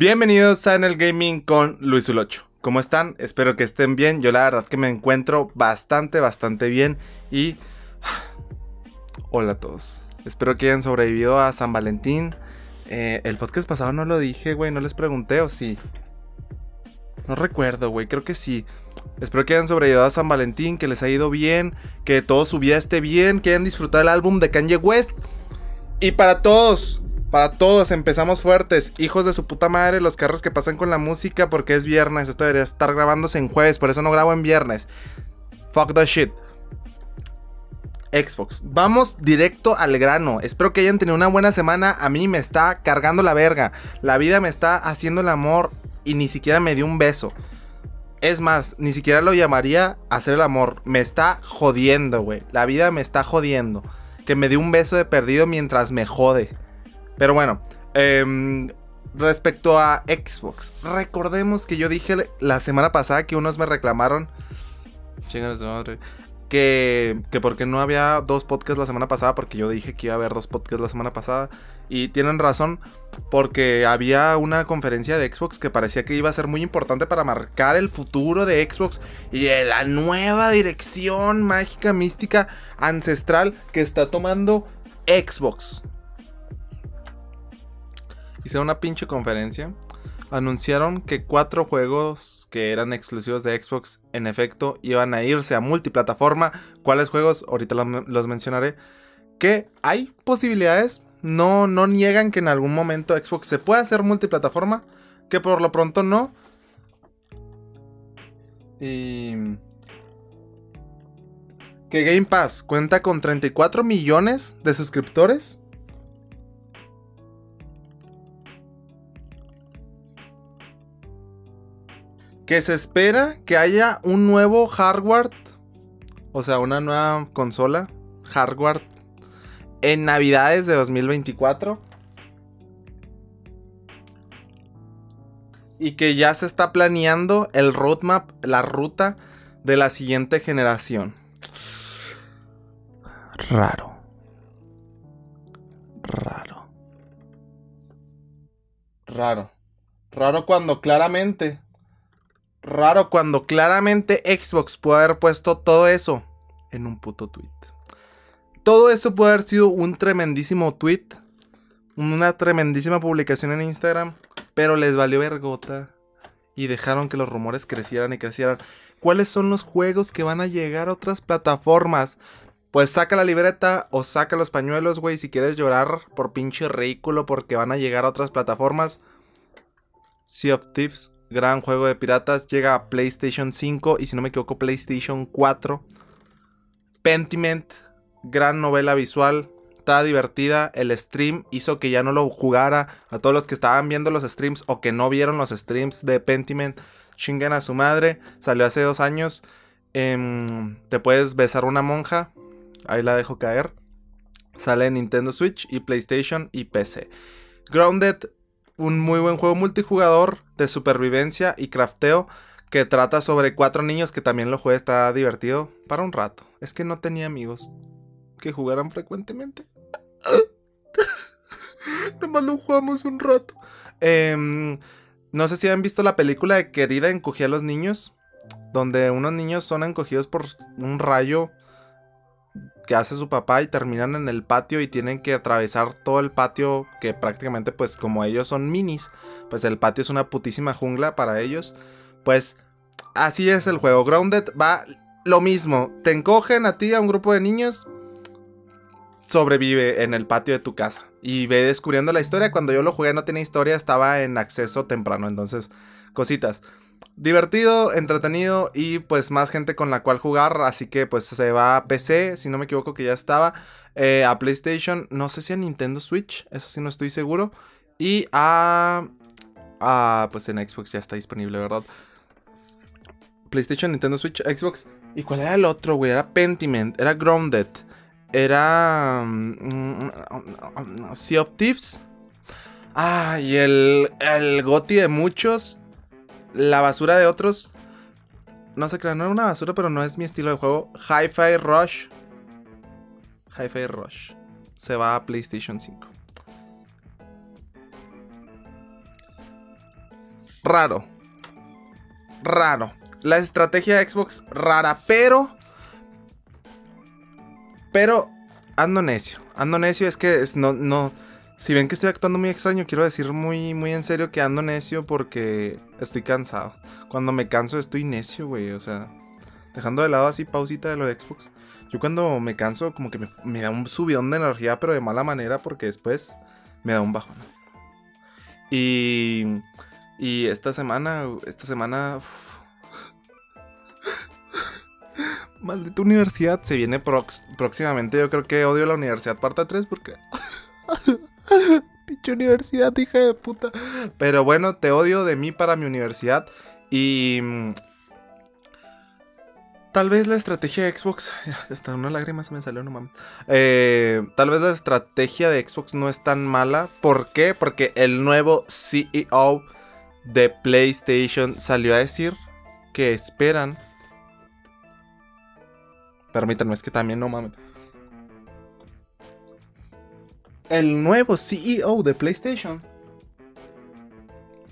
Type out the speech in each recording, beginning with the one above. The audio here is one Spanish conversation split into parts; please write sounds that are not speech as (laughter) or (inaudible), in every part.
Bienvenidos a En el Gaming con Luis Ulocho. ¿Cómo están? Espero que estén bien. Yo la verdad que me encuentro bastante, bastante bien. Y... (sighs) Hola a todos. Espero que hayan sobrevivido a San Valentín. Eh, el podcast pasado no lo dije, güey. No les pregunté o sí. No recuerdo, güey. Creo que sí. Espero que hayan sobrevivido a San Valentín, que les haya ido bien, que todo su vida esté bien, que hayan disfrutado el álbum de Kanye West. Y para todos, para todos, empezamos fuertes. Hijos de su puta madre, los carros que pasan con la música porque es viernes. Esto debería estar grabándose en jueves, por eso no grabo en viernes. Fuck the shit. Xbox. Vamos directo al grano. Espero que hayan tenido una buena semana. A mí me está cargando la verga. La vida me está haciendo el amor y ni siquiera me dio un beso. Es más, ni siquiera lo llamaría hacer el amor. Me está jodiendo, güey. La vida me está jodiendo. Que me dio un beso de perdido mientras me jode. Pero bueno, em, respecto a Xbox, recordemos que yo dije la semana pasada que unos me reclamaron. Madre que, que porque no había dos podcasts la semana pasada, porque yo dije que iba a haber dos podcasts la semana pasada. Y tienen razón, porque había una conferencia de Xbox que parecía que iba a ser muy importante para marcar el futuro de Xbox y de la nueva dirección mágica, mística, ancestral que está tomando Xbox. Hice una pinche conferencia anunciaron que cuatro juegos que eran exclusivos de Xbox en efecto iban a irse a multiplataforma. ¿Cuáles juegos? Ahorita los, mencionaré. Que hay posibilidades. No, no niegan que en algún momento Xbox se pueda hacer multiplataforma. Que por lo pronto no. Y... Que Game Pass cuenta con 34 millones de suscriptores que se espera que haya un nuevo hardware, o sea, una nueva consola, hardware, en Navidades de 2024. Y que ya se está planeando el roadmap, la ruta de la siguiente generación. Raro. Raro. Raro. Raro cuando claramente Raro cuando claramente Xbox puede haber puesto todo eso en un puto tweet. Todo eso puede haber sido un tremendísimo tweet, una tremendísima publicación en Instagram, pero les valió vergota y dejaron que los rumores crecieran y crecieran. ¿Cuáles son los juegos que van a llegar a otras plataformas? Pues saca la libreta o saca los pañuelos, güey, si quieres llorar por pinche ridículo porque van a llegar a otras plataformas. Sea of Thieves gran juego de piratas, llega a PlayStation 5 y si no me equivoco PlayStation 4. Pentiment, gran novela visual, está divertida, el stream hizo que ya no lo jugara a todos los que estaban viendo los streams o que no vieron los streams de Pentiment, chinguen a su madre, salió hace dos años, em, te puedes besar una monja, ahí la dejo caer, sale en Nintendo Switch y PlayStation y PC. Grounded un muy buen juego multijugador de supervivencia y crafteo que trata sobre cuatro niños que también lo jugué, está divertido para un rato. Es que no tenía amigos que jugaran frecuentemente. (laughs) Nomás lo jugamos un rato. Em, no sé si han visto la película de Querida encogía a los niños, donde unos niños son encogidos por un rayo que hace su papá y terminan en el patio y tienen que atravesar todo el patio que prácticamente pues como ellos son minis, pues el patio es una putísima jungla para ellos. Pues así es el juego. Grounded va lo mismo. Te encogen a ti, a un grupo de niños. Sobrevive en el patio de tu casa. Y ve descubriendo la historia. Cuando yo lo jugué no tenía historia, estaba en acceso temprano. Entonces, cositas divertido, entretenido y pues más gente con la cual jugar. Así que pues se va a PC, si no me equivoco que ya estaba. Eh, a PlayStation, no sé si a Nintendo Switch, eso sí no estoy seguro. Y a... a pues en Xbox ya está disponible, ¿verdad? PlayStation, Nintendo Switch, Xbox. ¿Y cuál era el otro, güey? Era Pentiment, era Grounded, era... Mm, sea of Thieves. Ah, y el, el GOTI de muchos la basura de otros. No sé, crean, no era una basura, pero no es mi estilo de juego. Hi-Fi Rush. Hi-Fi Rush. Se va a PlayStation 5. raro. Raro. La estrategia de Xbox, rara, pero. Pero ando necio. Ando necio, es que no, no. Si ven que estoy actuando muy extraño, quiero decir muy, muy en serio que ando necio porque estoy cansado. Cuando me canso estoy necio, güey. O sea, dejando de lado así pausita de lo de Xbox. Yo cuando me canso como que me, da un subidón de energía, pero de mala manera porque después me da un bajón. Y, y esta semana, esta semana... (laughs) Maldita universidad, se viene próximamente. Yo creo que odio la universidad parte 3 porque... (laughs) (laughs) Pinche universidad, hija de puta. Pero bueno, te odio de mí para mi universidad. Y. Mm, tal vez la estrategia de Xbox. (laughs) Hasta una lágrima se me salió, no mames. Eh, tal vez la estrategia de Xbox no es tan mala. ¿Por qué? Porque el nuevo CEO de PlayStation salió a decir que esperan. Permítanme, es que también no mames el nuevo CEO de PlayStation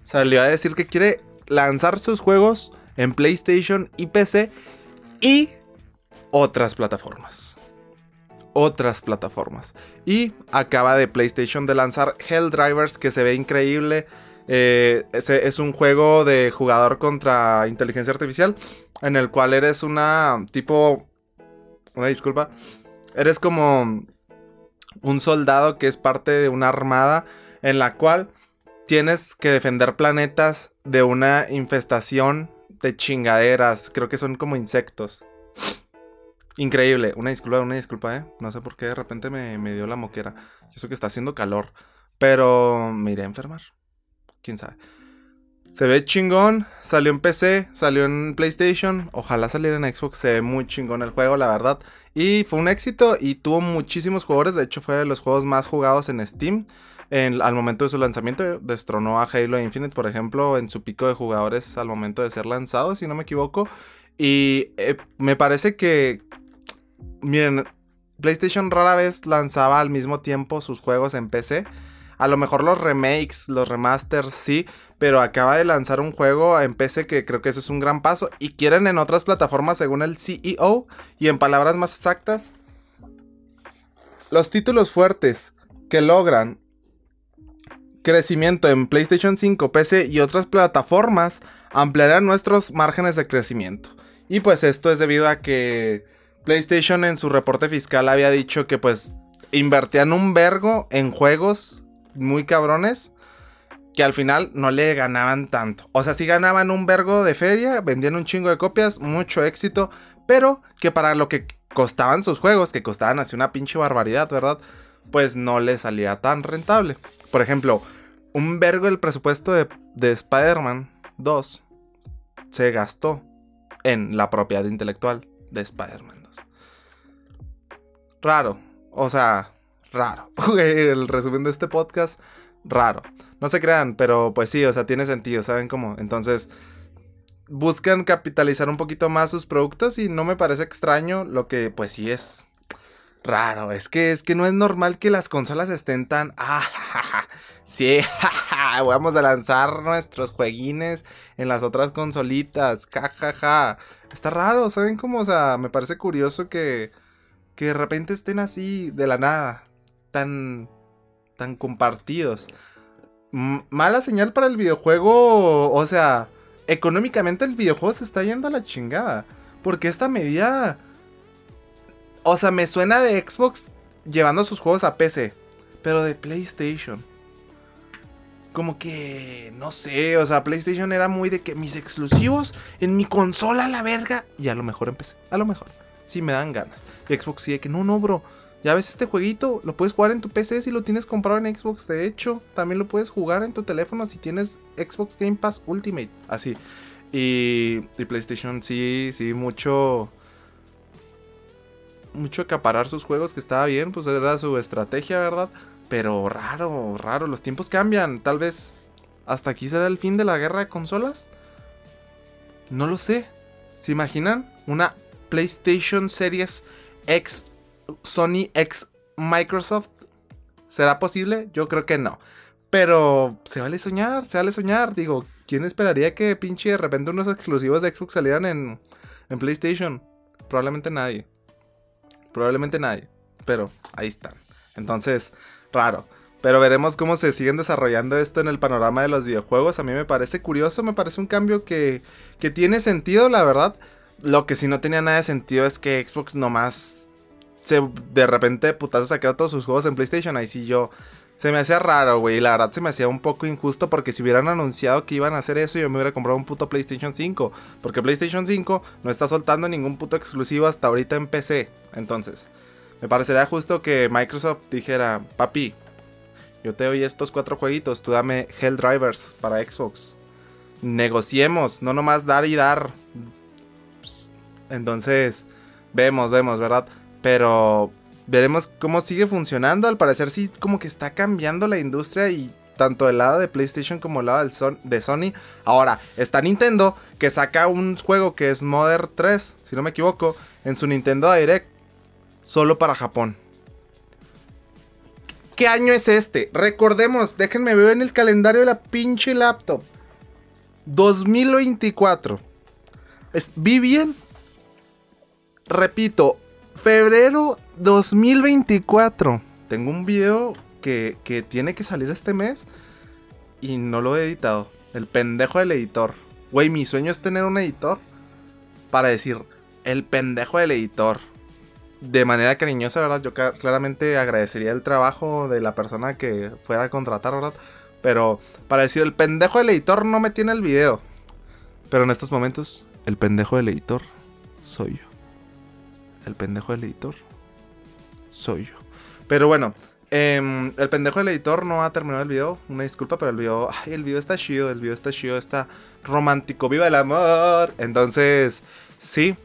salió a decir que quiere lanzar sus juegos en PlayStation y PC y otras plataformas. Otras plataformas. Y acaba de PlayStation de lanzar Helldrivers que se ve increíble. Eh, es un juego de jugador contra inteligencia artificial en el cual eres una tipo... Una disculpa. Eres como un soldado que es parte de una armada en la cual tienes que defender planetas de una infestación de chingaderas. Creo que son como insectos. Increíble. Una disculpa, una disculpa, ¿eh? No sé por qué de repente me, me dio la moquera. Yo sé que está haciendo calor. Pero me iré a enfermar. ¿Quién sabe? Se ve chingón, salió en PC, salió en PlayStation, ojalá saliera en Xbox, se ve muy chingón el juego, la verdad. Y fue un éxito y tuvo muchísimos jugadores, de hecho fue de los juegos más jugados en Steam. al momento de su lanzamiento destronó a Halo Infinite, por ejemplo, en su pico de jugadores al momento de ser lanzado, si no me equivoco. Y eh, me parece que, miren, PlayStation rara vez lanzaba al mismo tiempo sus juegos en PC. A lo mejor los remakes, los remasters, sí, pero acaba de lanzar un juego en PC que creo que eso es un gran paso. Y quieren en otras plataformas, según el CEO, y en palabras más exactas, los títulos fuertes que logran crecimiento en PlayStation 5, PC y otras plataformas ampliarán nuestros márgenes de crecimiento. Y pues esto es debido a que PlayStation en su reporte fiscal había dicho que pues invertían un vergo en juegos muy cabrones que al final no le ganaban tanto. O sea, sí ganaban un vergo de feria, vendían un chingo de copias, mucho éxito, pero que para lo que costaban sus juegos, que costaban así una pinche barbaridad, ¿verdad? Pues no le salía tan rentable. Por ejemplo, un vergo el presupuesto de, de Spider-Man 2 se gastó en la propiedad intelectual de Spider-Man 2. Raro. O sea, raro. (laughs) El resumen de este podcast, raro. No se crean, pero pues sí, o sea, tiene sentido, ¿saben cómo? Entonces, buscan capitalizar un poquito más sus productos y no me parece extraño, lo que pues sí es raro. Es que es que no es normal que las consolas estén tan (laughs) ah, sí, vamos a lanzar nuestros jueguines en las otras consolitas, jajaja. Está raro, ¿saben cómo? O sea, me parece curioso que que de repente estén así de la nada tan, tan compartidos. mala señal para el videojuego, o sea, económicamente el videojuego se está yendo a la chingada. Porque esta medida, o sea, me suena de Xbox llevando sus juegos a PC, pero de PlayStation. Como que, no sé, o sea, PlayStation era muy de que mis exclusivos en mi consola la verga. Y a lo mejor empecé, a lo mejor. Sí me dan ganas. Y Xbox sí de que no, no, bro. Ya ves este jueguito, lo puedes jugar en tu PC si lo tienes comprado en Xbox. De hecho, también lo puedes jugar en tu teléfono si tienes Xbox Game Pass Ultimate. Así. Y, PlayStation sí, sí, mucho... Mucho acaparar sus juegos, que estaba bien, pues era su estrategia, ¿verdad? Pero raro, raro, los tiempos cambian. Tal vez hasta aquí será el fin de la guerra de consolas. No lo sé. ¿Se imaginan? Una PlayStation Series X Sony X Microsoft. ¿Será posible? Yo creo que no. Pero se vale soñar, se vale soñar. Digo, ¿quién esperaría que pinche de repente unos exclusivos de Xbox salieran en, en PlayStation? Probablemente nadie. Probablemente nadie. Pero ahí están. Entonces, raro. Pero veremos cómo se siguen desarrollando esto en el panorama de los videojuegos. A mí me parece curioso, me parece un cambio que, que tiene sentido, la verdad. Lo que sí no tenía nada de sentido es que Xbox nomás se de repente putazo sacar todos sus juegos en PlayStation. Ahí sí yo se me hacía raro, güey. La verdad se me hacía un poco injusto porque si hubieran anunciado que iban a hacer eso, yo me hubiera comprado un puto PlayStation 5. Porque PlayStation 5 no está soltando ningún puto exclusivo hasta ahorita en PC. Entonces, me parecería justo que Microsoft dijera, papi, yo te doy estos cuatro jueguitos, tú dame Hell Drivers para Xbox. Negociemos, no nomás dar y dar. Entonces, vemos, vemos, ¿verdad? Pero veremos cómo sigue funcionando. Al parecer sí como que está cambiando la industria y tanto el lado de PlayStation como el lado de Sony. Ahora, está Nintendo que saca un juego que es Modern 3, si no me equivoco, en su Nintendo Direct, solo para Japón. ¿Qué año es este? Recordemos, déjenme ver en el calendario de la pinche laptop. 2024. ¿Vi bien? Repito, febrero 2024. Tengo un video que, que, tiene que salir este mes y no lo he editado. El pendejo del editor. Güey, mi sueño es tener un editor para decir, el pendejo del editor. De manera cariñosa, ¿verdad? Yo claramente agradecería el trabajo de la persona que fuera a contratar, ¿verdad? Pero para decir, el pendejo del editor no me tiene el video. Pero en estos momentos, el pendejo del editor soy yo. El pendejo del editor soy yo. Pero bueno, em, el pendejo del editor no ha terminado el video. Una disculpa, pero el video. Ay, el video está chido, el video está chido, está romántico. ¡Viva el amor! Entonces, sí.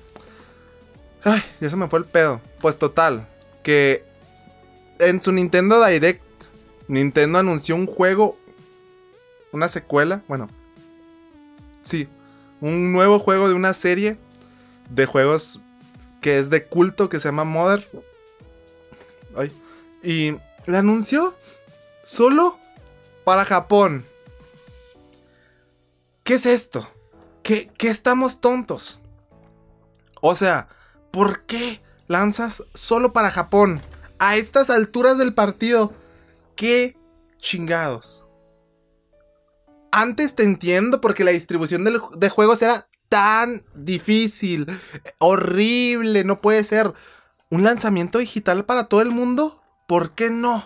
Ay, ya se me fue el pedo. Pues total, que en su Nintendo Direct, Nintendo anunció un juego, una secuela, bueno, sí, un nuevo juego de una serie de juegos que es de culto que se llama Mother. Ay. Y la anunció solo para Japón. ¿Qué es esto? ¿Qué, ¿Qué, estamos tontos? O sea, ¿por qué lanzas solo para Japón? A estas alturas del partido. ¿Qué chingados? Antes te entiendo porque la distribución de, de juegos era tan difícil, horrible, no puede ser. ¿Un lanzamiento digital para todo el mundo? ¿Por qué no?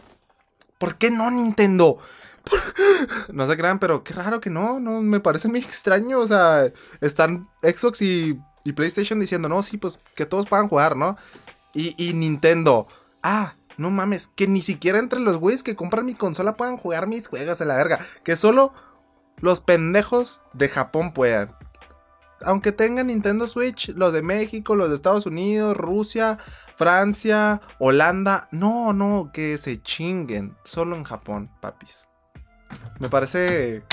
¿Por qué no, Nintendo? (laughs) No se crean, pero qué raro que no, no, me parece muy extraño. O sea, están Xbox y, PlayStation diciendo, no, sí, pues que todos puedan jugar, ¿no? Y, Nintendo, ah, no mames, que ni siquiera entre los güeyes que compran mi consola puedan jugar mis juegos a la verga. Que solo los pendejos de Japón puedan aunque tengan Nintendo Switch, los de México, los de Estados Unidos, Rusia, Francia, Holanda, no, no, que se chinguen. Solo en Japón, papis. Me parece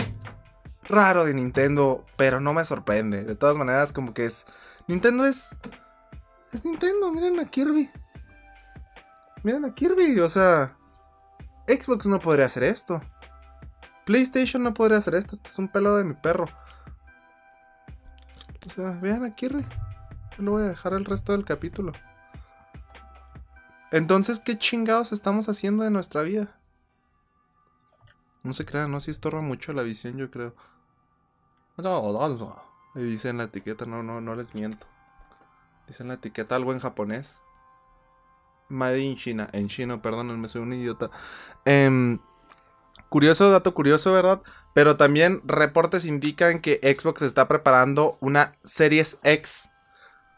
raro de Nintendo, pero no me sorprende. De todas maneras, como que es. Nintendo es. Es Nintendo, miren a Kirby. Miren a Kirby, o sea. Xbox no podría hacer esto. PlayStation no podría hacer esto. Este es un pelo de mi perro. O sea, vean aquí, Yo lo voy a dejar el resto del capítulo. Entonces, ¿qué chingados estamos haciendo de nuestra vida? No se crean, no, si estorba mucho la visión, yo creo. Y dice la etiqueta, no, no, no les miento. Dice en la etiqueta algo en japonés. Made in China. En chino, perdónenme, soy un idiota. Eh, Curioso, dato curioso, ¿verdad? Pero también reportes indican que Xbox está preparando una Series X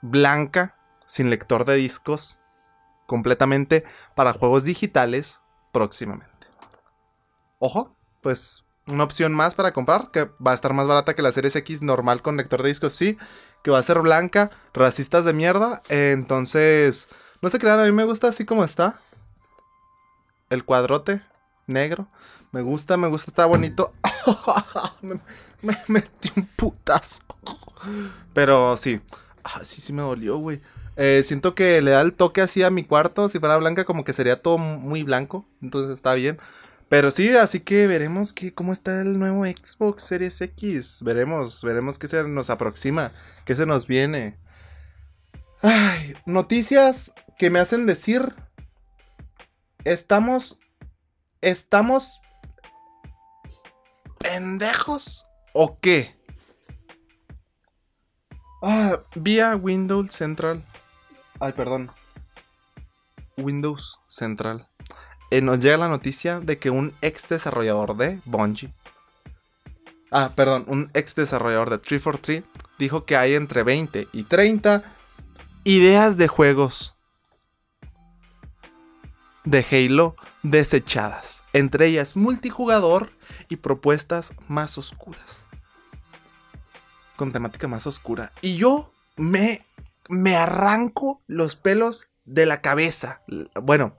blanca, sin lector de discos, completamente para juegos digitales próximamente. Ojo, pues una opción más para comprar, que va a estar más barata que la Series X normal con lector de discos, sí, que va a ser blanca, racistas de mierda, entonces, no se crean, a mí me gusta así como está. El cuadrote negro. Me gusta, me gusta, está bonito. (laughs) me, metí un putazo. Pero sí. Ah, sí, sí me dolió, güey. Eh, siento que le da el toque así a mi cuarto. Si fuera blanca, como que sería todo muy blanco. Entonces está bien. Pero sí, así que veremos que, cómo está el nuevo Xbox Series X. Veremos, veremos qué se nos aproxima, qué se nos viene. Ay, noticias que me hacen decir. Estamos. Estamos. ¿Pendejos? ¿O qué? Ah, vía Windows Central. Ay, perdón. Windows Central. Eh, nos llega la noticia de que un ex desarrollador de Bungie. Ah, perdón, un ex desarrollador de 343 dijo que hay entre 20 y 30 ideas de juegos de Halo desechadas, entre ellas multijugador y propuestas más oscuras. Con temática más oscura. Y yo me, me arranco los pelos de la cabeza. Bueno,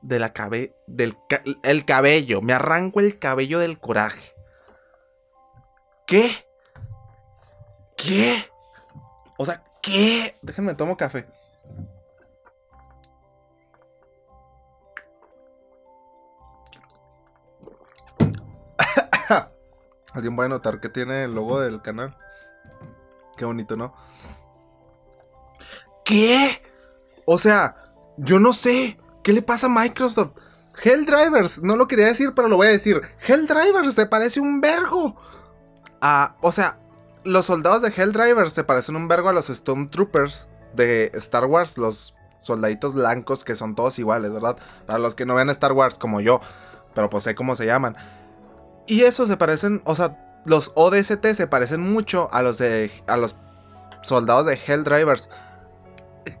de la cabeza. Del el cabello. Me arranco el cabello del coraje. ¿Qué? ¿Qué? O sea, ¿qué? Déjenme tomo café. (laughs) Alguien va a notar que tiene el logo del canal. Qué bonito, ¿no? ¿Qué? O sea, yo no sé. ¿Qué le pasa a Microsoft? Helldrivers, no lo quería decir, pero lo voy a decir. Helldrivers se parece un vergo. Ah, o sea, los soldados de Helldrivers se parecen un vergo a los Stormtroopers de Star Wars, los soldaditos blancos que son todos iguales, ¿verdad? Para los que no vean Star Wars como yo, pero pues sé cómo se llaman. Y esos se parecen, o sea, los ODST se parecen mucho a los de a los soldados de Helldrivers.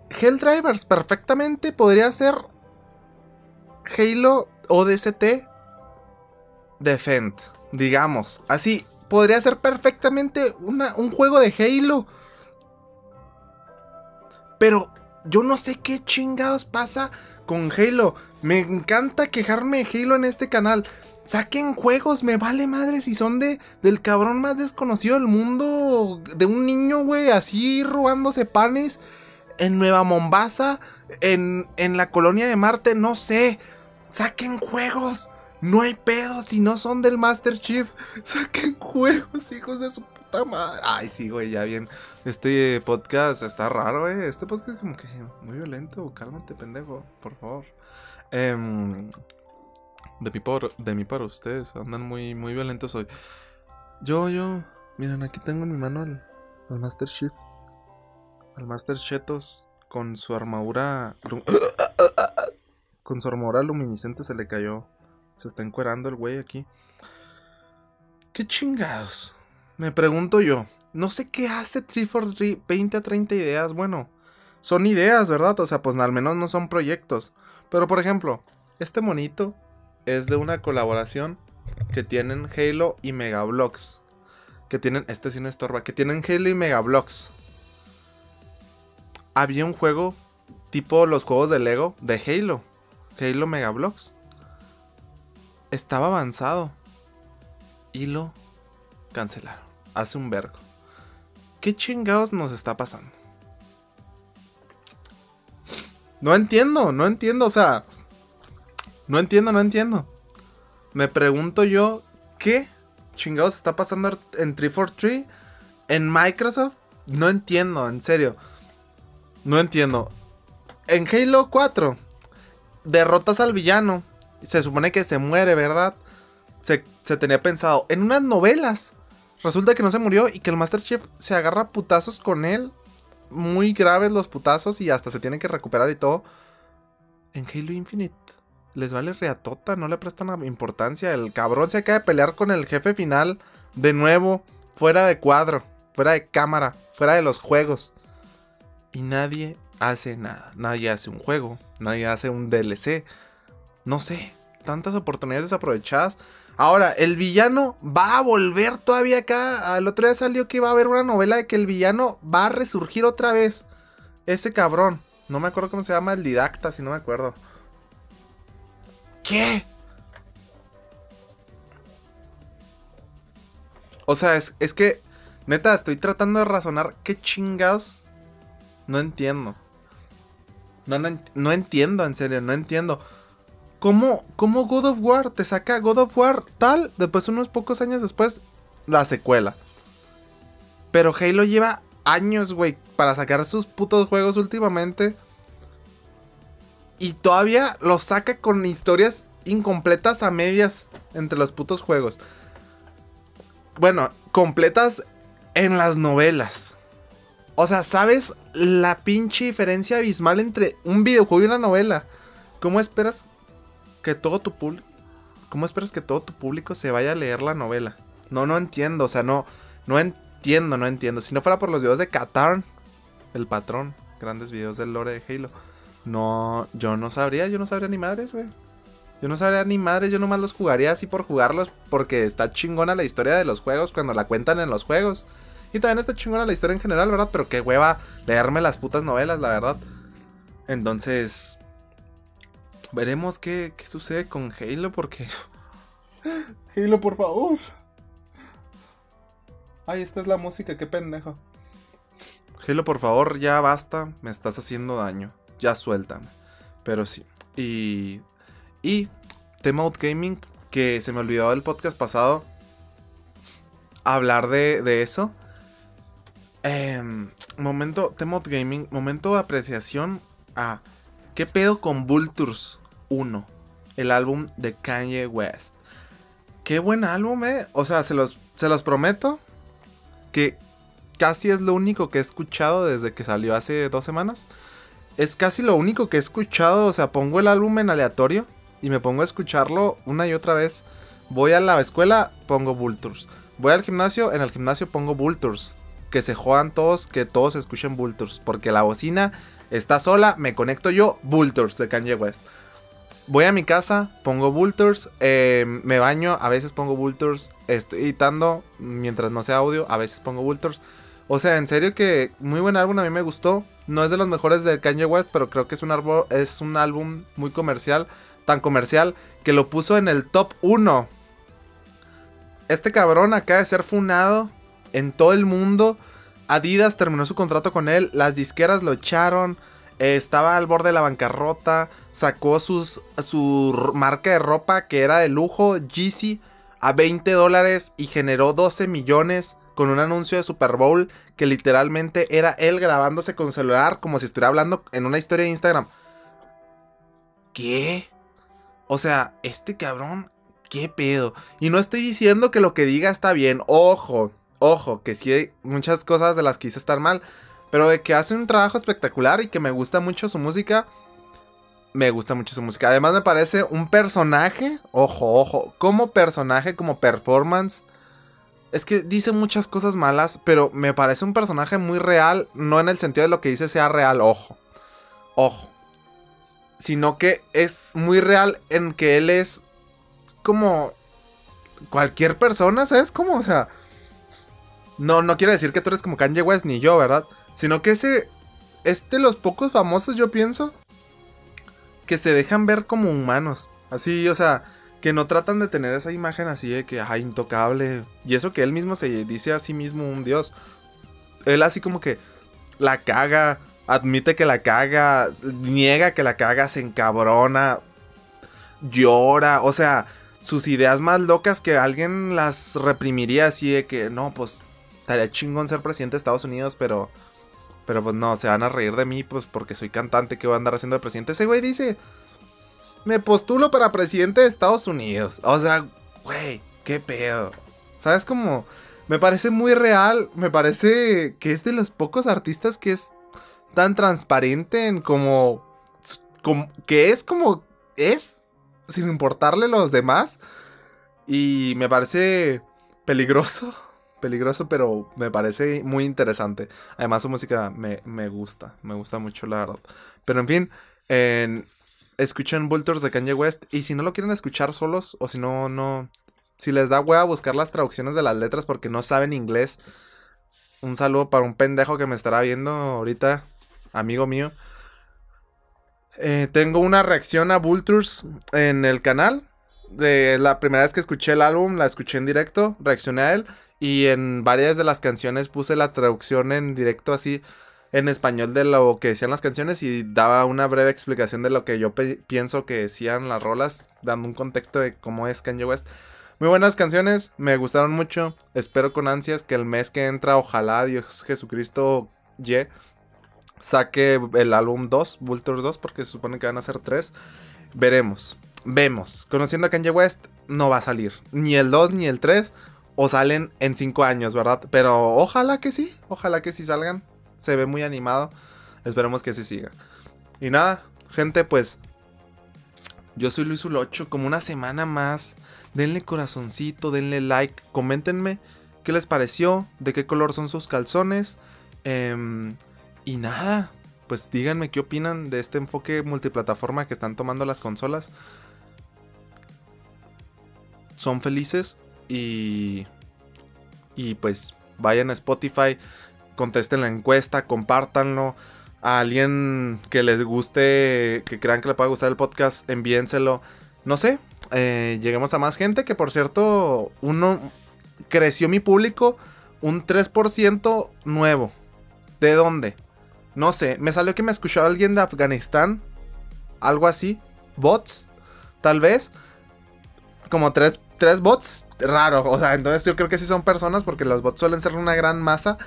Helldrivers perfectamente podría ser Halo ODST Defend, digamos. Así, podría ser perfectamente un juego de Halo. Pero yo no sé qué chingados pasa con Halo. Me encanta quejarme de Halo en este canal. Saquen juegos, me vale madre si son de del cabrón más desconocido del mundo. De un niño, güey, así robándose panes en Nueva Mombasa, en, en la colonia de Marte, no sé. Saquen juegos. No hay pedo si no son del Master Chief. (laughs) Saquen juegos, hijos de su puta madre. Ay, sí, güey, ya bien. Este podcast está raro, eh. Este podcast como que muy violento. Cálmate, pendejo, por favor. Em, de, mi por, de mi para ustedes. Andan muy, muy violentos hoy. Yo, yo. Miren, aquí tengo en mi mano al, Master Chief. Al Master Chetos con su armadura. (coughs) Con su armadura luminiscente se le cayó. Se está encuerando el güey aquí. ¿Qué chingados? Me pregunto yo. No sé qué hace 343 20 a 30 ideas. Bueno, son ideas, ¿verdad? O sea, pues al menos no son proyectos. Pero por ejemplo, este monito es de una colaboración que tienen Halo y Megablocks. Que tienen, este sí no estorba, que tienen Halo y Megablocks. Había un juego tipo los juegos de Lego de Halo. Halo Megablocks. Estaba avanzado. Y lo cancelaron. Hace un vergo. ¿Qué chingados nos está pasando? No entiendo, no entiendo, o sea. No entiendo, no entiendo. Me pregunto yo, ¿qué chingados está pasando en 343? En Microsoft, no entiendo, en serio. No entiendo. En Halo 4 derrotas al villano. Se supone que se muere, ¿verdad? Se, tenía pensado. En unas novelas. Resulta que no se murió y que el Master Chief se agarra putazos con él. Muy graves los putazos y hasta se tienen que recuperar y todo. En Halo Infinite les vale reatota, no le prestan importancia. El cabrón se acaba de pelear con el jefe final de nuevo, fuera de cuadro, fuera de cámara, fuera de los juegos. Y nadie hace nada. Nadie hace un juego, nadie hace un DLC. No sé, tantas oportunidades desaprovechadas. Ahora, el villano va a volver todavía acá. El otro día salió que iba a haber una novela de que el villano va a resurgir otra vez. Ese cabrón. No me acuerdo cómo se llama el didacta, si no me acuerdo. ¿Qué? O sea, es, es que, neta, estoy tratando de razonar qué chingados no entiendo. No, no, entiendo, en serio, no entiendo. ¿Cómo, ¿Cómo God of War te saca God of War tal? Después, unos pocos años después, la secuela. Pero Halo lleva años, güey, para sacar sus putos juegos últimamente. Y todavía los saca con historias incompletas a medias entre los putos juegos. Bueno, completas en las novelas. O sea, ¿sabes la pinche diferencia abismal entre un videojuego y una novela? ¿Cómo esperas que todo tu público... ¿Cómo esperas que todo tu público se vaya a leer la novela? No, no entiendo, o sea, no, no entiendo, no entiendo. Si no fuera por los videos de Katarn, el patrón, grandes videos del lore de Halo, no, yo no sabría, yo no sabría ni madres, güey. Yo no sabría ni madres, yo nomás los jugaría así por jugarlos, porque está chingona la historia de los juegos cuando la cuentan en los juegos. Y también está chingona la historia en general, ¿verdad? Pero qué hueva leerme las putas novelas, la verdad. Entonces, veremos qué, qué sucede con Halo, porque... (laughs) Halo, por favor. Ay, esta es la música, qué pendejo. Halo, por favor, ya basta, me estás haciendo daño. Ya suéltame. Pero sí. Y. Y. Out Gaming, que se me olvidó del podcast pasado. Hablar de, de eso. Em, momento. Out Gaming. Momento de apreciación a. ¿Qué pedo con Vultures 1? El álbum de Kanye West. Qué buen álbum, eh. O sea, se los, se los prometo. Que casi es lo único que he escuchado desde que salió hace dos semanas. Es casi lo único que he escuchado. O sea, pongo el álbum en aleatorio y me pongo a escucharlo una y otra vez. Voy a la escuela, pongo Vultures. Voy al gimnasio, en el gimnasio pongo Vultures. Que se jodan todos, que todos escuchen Vultures. Porque la bocina está sola, me conecto yo, Vultures de Kanye West. Voy a mi casa, pongo Vultures, eh, me baño, a veces pongo Vultures, estoy editando mientras no sea audio, a veces pongo Vultures. O sea, en serio que muy buen álbum, a mí me gustó. No es de los mejores de Kanye West, pero creo que es un, es un álbum muy comercial. Tan comercial que lo puso en el top 1. Este cabrón acaba de ser funado en todo el mundo. Adidas terminó su contrato con él. Las disqueras lo echaron. estaba al borde de la bancarrota. Sacó su marca de ropa que era de lujo, Yeezy, a 20 dólares y generó 12 millones con un anuncio de Super Bowl que literalmente era él grabándose con celular como si estuviera hablando en una historia de Instagram. ¿Qué? O sea, este cabrón, ¿qué pedo? Y no estoy diciendo que lo que diga está bien, ojo, ojo, que sí hay muchas cosas de las que hice estar mal, pero de que hace un trabajo espectacular y que me gusta mucho su música. Me gusta mucho su música. Además me parece un personaje, ojo, ojo, como personaje, como performance es que dice muchas cosas malas, pero me parece un personaje muy real, no en el sentido de lo que dice sea real, ojo. Ojo. Sino que es muy real en que él es como cualquier persona, ¿sabes? Como, o sea, no, no quiero decir que tú eres como Kanye West ni yo, ¿verdad? Sino que ese es de los pocos famosos, yo pienso, que se dejan ver como humanos. Así, o sea, que no tratan de tener esa imagen así de que, ajá, intocable. Y eso que él mismo se dice a sí mismo un dios. Él así como que la caga, admite que la caga, niega que la caga, se encabrona, llora. O sea, sus ideas más locas que alguien las reprimiría así de que, no, pues, estaría chingón ser presidente de Estados Unidos, pero... Pero pues no, se van a reír de mí, pues porque soy cantante, que voy a andar haciendo de presidente. Ese güey dice, me postulo para presidente de Estados Unidos. O sea, güey, qué pedo. ¿Sabes cómo? Me parece muy real. Me parece que es de los pocos artistas que es tan transparente en como. como que es como es. Sin importarle los demás. Y me parece peligroso. (laughs) Peligroso, pero me parece muy interesante. Además, su música me, me gusta. Me gusta mucho, la verdad. Pero en fin, en, escuchen Vultures de Kanye West. Y si no lo quieren escuchar solos, o si no, no. Si les da hueva buscar las traducciones de las letras porque no saben inglés. Un saludo para un pendejo que me estará viendo ahorita, amigo mío. Eh, tengo una reacción a Vultures en el canal. De la primera vez que escuché el álbum, la escuché en directo, reaccioné a él. Y en varias de las canciones puse la traducción en directo así. En español de lo que decían las canciones y daba una breve explicación de lo que yo pienso que decían las rolas, dando un contexto de cómo es Kanye West. Muy buenas canciones, me gustaron mucho. Espero con ansias que el mes que entra, ojalá Dios Jesucristo Y saque el álbum 2, Vulture 2, porque se supone que van a ser 3. Veremos, vemos. Conociendo a Kanye West, no va a salir ni el 2 ni el 3. O salen en 5 años, ¿verdad? Pero ojalá que sí, ojalá que sí salgan. Se ve muy animado. Esperemos que se siga. Y nada, gente, pues. Yo soy Luis Ulocho. Como una semana más. Denle corazoncito, denle like. Coméntenme qué les pareció. De qué color son sus calzones. Em, y nada. Pues díganme qué opinan de este enfoque multiplataforma que están tomando las consolas. Son felices. Y. Y pues vayan a Spotify contesten la encuesta, compártanlo. A alguien que les guste, que crean que le pueda gustar el podcast, envíenselo. No sé, eh, lleguemos a más gente. Que por cierto, uno creció mi público un 3% nuevo. ¿De dónde? No sé, me salió que me escuchó alguien de Afganistán. Algo así. Bots, tal vez. Como tres, tres bots. Raro. O sea, entonces yo creo que sí son personas porque los bots suelen ser una gran masa.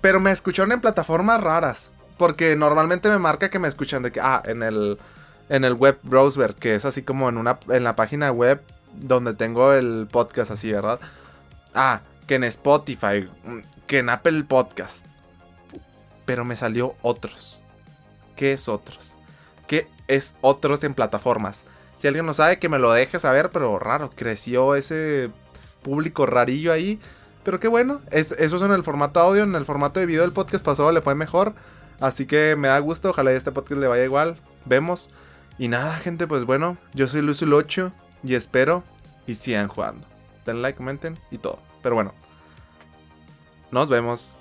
Pero me escucharon en plataformas raras. Porque normalmente me marca que me escuchan de que, ah, en el, en el web browser, que es así como en, una, en la página web donde tengo el podcast así, ¿verdad? Ah, que en Spotify, que en Apple Podcast. Pero me salió otros. ¿Qué es otros? ¿Qué es otros en plataformas? Si alguien lo sabe, que me lo deje saber, pero raro, creció ese público rarillo ahí. Pero qué bueno, es, eso es en el formato audio, en el formato de video del podcast pasado le fue mejor. Así que me da gusto, ojalá este podcast le vaya igual. Vemos. Y nada, gente, pues bueno, yo soy Luis 8 y espero y sigan jugando. Den like, comenten y todo. Pero bueno, nos vemos.